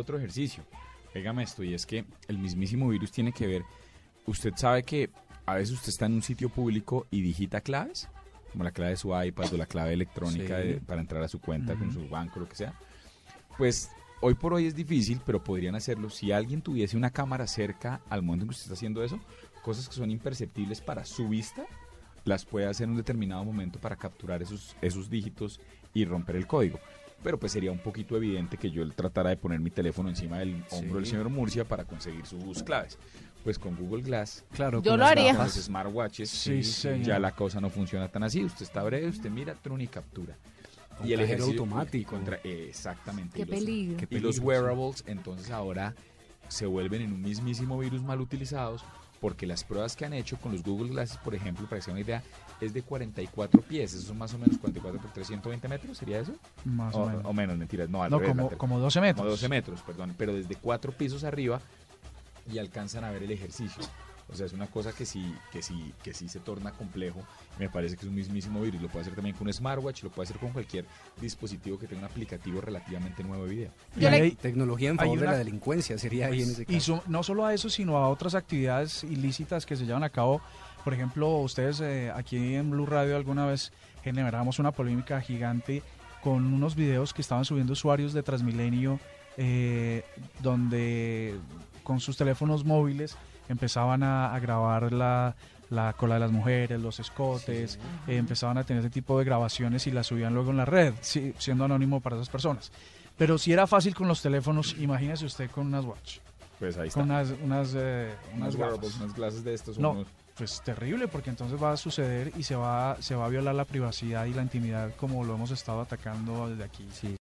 otro ejercicio. Pégame esto, y es que el mismísimo virus tiene que ver. Usted sabe que a veces usted está en un sitio público y digita claves, como la clave de su iPad o la clave electrónica Sí. de- para entrar a su cuenta con Ujú. su banco, lo que sea. Pues hoy por hoy es difícil, pero podrían hacerlo si alguien tuviese una cámara cerca al momento en que usted está haciendo eso, cosas que son imperceptibles para su vista, las puede hacer en un determinado momento para capturar esos, esos dígitos y romper el código. Pero pues sería un poquito evidente que yo tratara de poner mi teléfono encima del hombro del Sí. señor Murcia para conseguir sus claves. Pues con Google Glass, Claro, Yo con lo las haría. con gafas. los smartwatches, Sí, señor. ya la cosa no funciona tan así. Usted está breve, usted mira, trun y captura. Un y el ejercicio automático. contra- eh, exactamente. Qué y los- peligro. Qué y los sí. wearables, entonces ahora se vuelven en un mismísimo virus mal utilizados porque las pruebas que han hecho con los Google Glasses, por ejemplo, para que se den una idea, es de 44 pies. Esos son más o menos 44 por 320 metros, ¿sería eso? Más o, O, menos. o menos, mentiras. No, al no, revés, como, como 12 metros. Como 12 metros, perdón. Pero desde cuatro pisos arriba y alcanzan a ver el ejercicio. O sea, es una cosa que sí, que sí, que sí se torna complejo. Me parece que es un mismísimo virus. Lo puede hacer también con un smartwatch, lo puede hacer con cualquier dispositivo que tenga un aplicativo relativamente nuevo de video. Y ahí- Tecnología en Hay favor de la delincuencia sería ahí en ese Y caso. so- no solo a eso, sino a otras actividades ilícitas que se llevan a cabo. Por ejemplo, ustedes eh, aquí en Blue Radio alguna vez generamos una polémica gigante con unos videos que estaban subiendo usuarios de Transmilenio, eh, donde con sus teléfonos móviles empezaban a, a grabar la, la cola de las mujeres, los escotes, eh, empezaban a tener ese tipo de grabaciones y las subían luego en la red, sí, siendo anónimo para esas personas. Pero si era fácil con los teléfonos, imagínese usted con unas watch Pues ahí está. con unas unas eh, unas wearables, unas clases de estos. No, unos- pues terrible porque entonces va a suceder y se va se va a violar la privacidad y la intimidad como lo hemos estado atacando desde aquí. Sí.